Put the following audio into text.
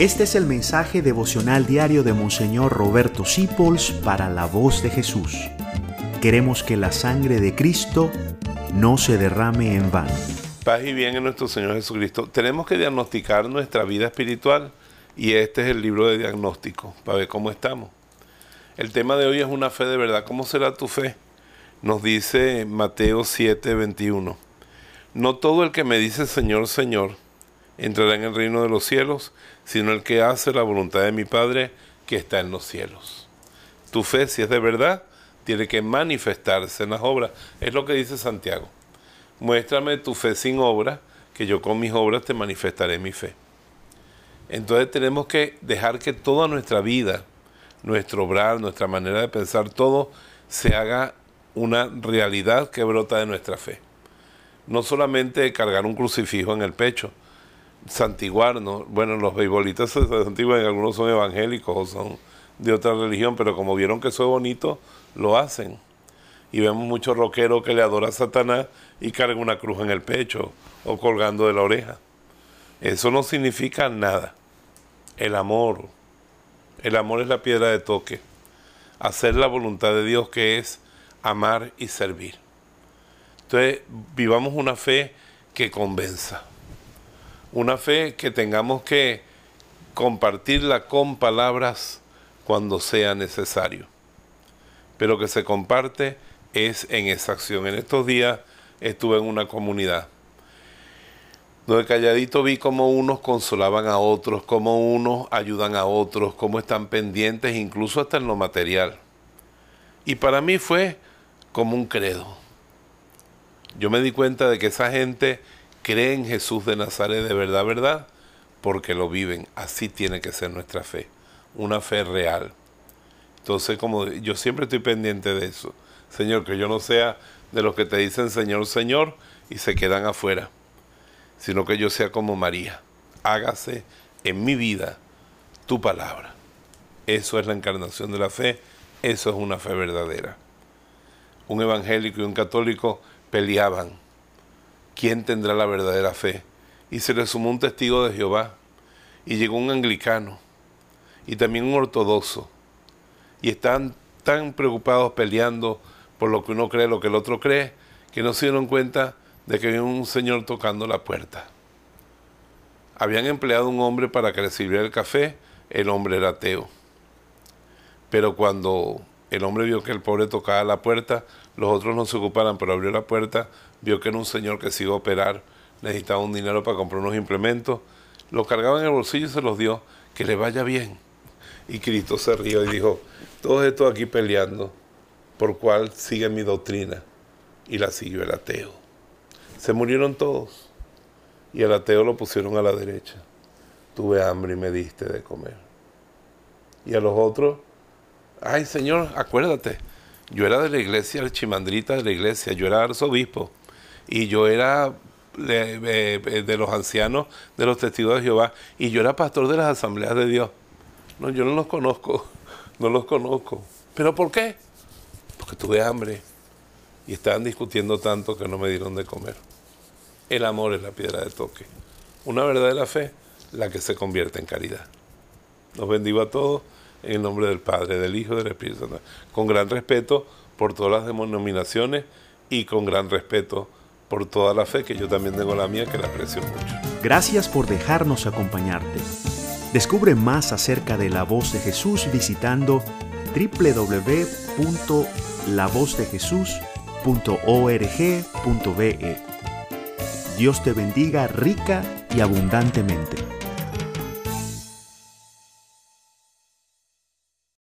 Este es el mensaje devocional diario de Monseñor Roberto Sipols para la voz de Jesús. Queremos que la sangre de Cristo no se derrame en vano. Paz y bien en nuestro Señor Jesucristo. Tenemos que diagnosticar nuestra vida espiritual y este es el libro de diagnóstico para ver cómo estamos. El tema de hoy es una fe de verdad. ¿Cómo será tu fe? Nos dice Mateo 7, 21. No todo el que me dice Señor, Señor, entrará en el reino de los cielos, sino el que hace la voluntad de mi Padre que está en los cielos. Tu fe, si es de verdad, tiene que manifestarse en las obras. Es lo que dice Santiago. Muéstrame tu fe sin obra, que yo con mis obras te manifestaré mi fe. Entonces tenemos que dejar que toda nuestra vida, nuestro obrar, nuestra manera de pensar, todo se haga una realidad que brota de nuestra fe. No solamente cargar un crucifijo en el pecho, santiguarnos. Bueno, los beisbolistas se santiguan, algunos son evangélicos o son de otra religión, pero como vieron que eso es bonito, lo hacen. Y vemos muchos rockeros que le adoran a Satanás y cargan una cruz en el pecho o colgando de la oreja. Eso no significa nada. El amor, el amor es la piedra de toque. Hacer la voluntad de Dios que es amar y servir. Entonces, vivamos una fe que convenza una fe que tengamos que compartirla con palabras cuando sea necesario, pero que se comparte es en esa acción. En estos días estuve en una comunidad donde calladito vi cómo unos consolaban a otros, cómo unos ayudan a otros, cómo están pendientes incluso hasta en lo material. Y para mí fue como un credo. Yo me di cuenta de que esa gente cree en Jesús de Nazaret de verdad, verdad, porque lo viven. Así tiene que ser nuestra fe, una fe real. Entonces, como yo siempre estoy pendiente de eso, Señor, que yo no sea de los que te dicen Señor, Señor y se quedan afuera, sino que yo sea como María. Hágase en mi vida tu palabra. Eso es la encarnación de la fe, eso es una fe verdadera. Un evangélico y un católico peleaban ¿quién tendrá la verdadera fe? Y se le sumó un testigo de Jehová, y llegó un anglicano, y también un ortodoxo, y están tan preocupados peleando por lo que uno cree, lo que el otro cree, que no se dieron cuenta de que había un señor tocando la puerta. Habían empleado un hombre para que le sirviera el café, el hombre era ateo. Pero cuando el hombre vio que el pobre tocaba la puerta, los otros no se ocuparan, pero abrió la puerta, vio que era un señor que se iba a operar, necesitaba un dinero para comprar unos implementos, lo cargaba en el bolsillo y se los dio, que le vaya bien. Y Cristo se rió y dijo, todos estos aquí peleando, por cuál sigue mi doctrina, y la siguió el ateo. Se murieron todos, y el ateo lo pusieron a la derecha. Tuve hambre y me diste de comer. Y a los otros, ay Señor, acuérdate, yo era de la iglesia, el chimandrita de la iglesia, yo era arzobispo y yo era de, los ancianos de los testigos de Jehová y yo era pastor de las asambleas de Dios. No, yo no los conozco, no los conozco. ¿Pero por qué? Porque tuve hambre y estaban discutiendo tanto que no me dieron de comer. El amor es la piedra de toque. Una verdadera fe, la que se convierte en caridad. Los bendigo a todos en el nombre del Padre, del Hijo y del Espíritu Santo. Con gran respeto por todas las denominaciones y con gran respeto por toda la fe, que yo también tengo la mía, que la aprecio mucho. Gracias por dejarnos acompañarte. Descubre más acerca de la voz de Jesús visitando www.lavozdejesús.org.be. Dios te bendiga rica y abundantemente.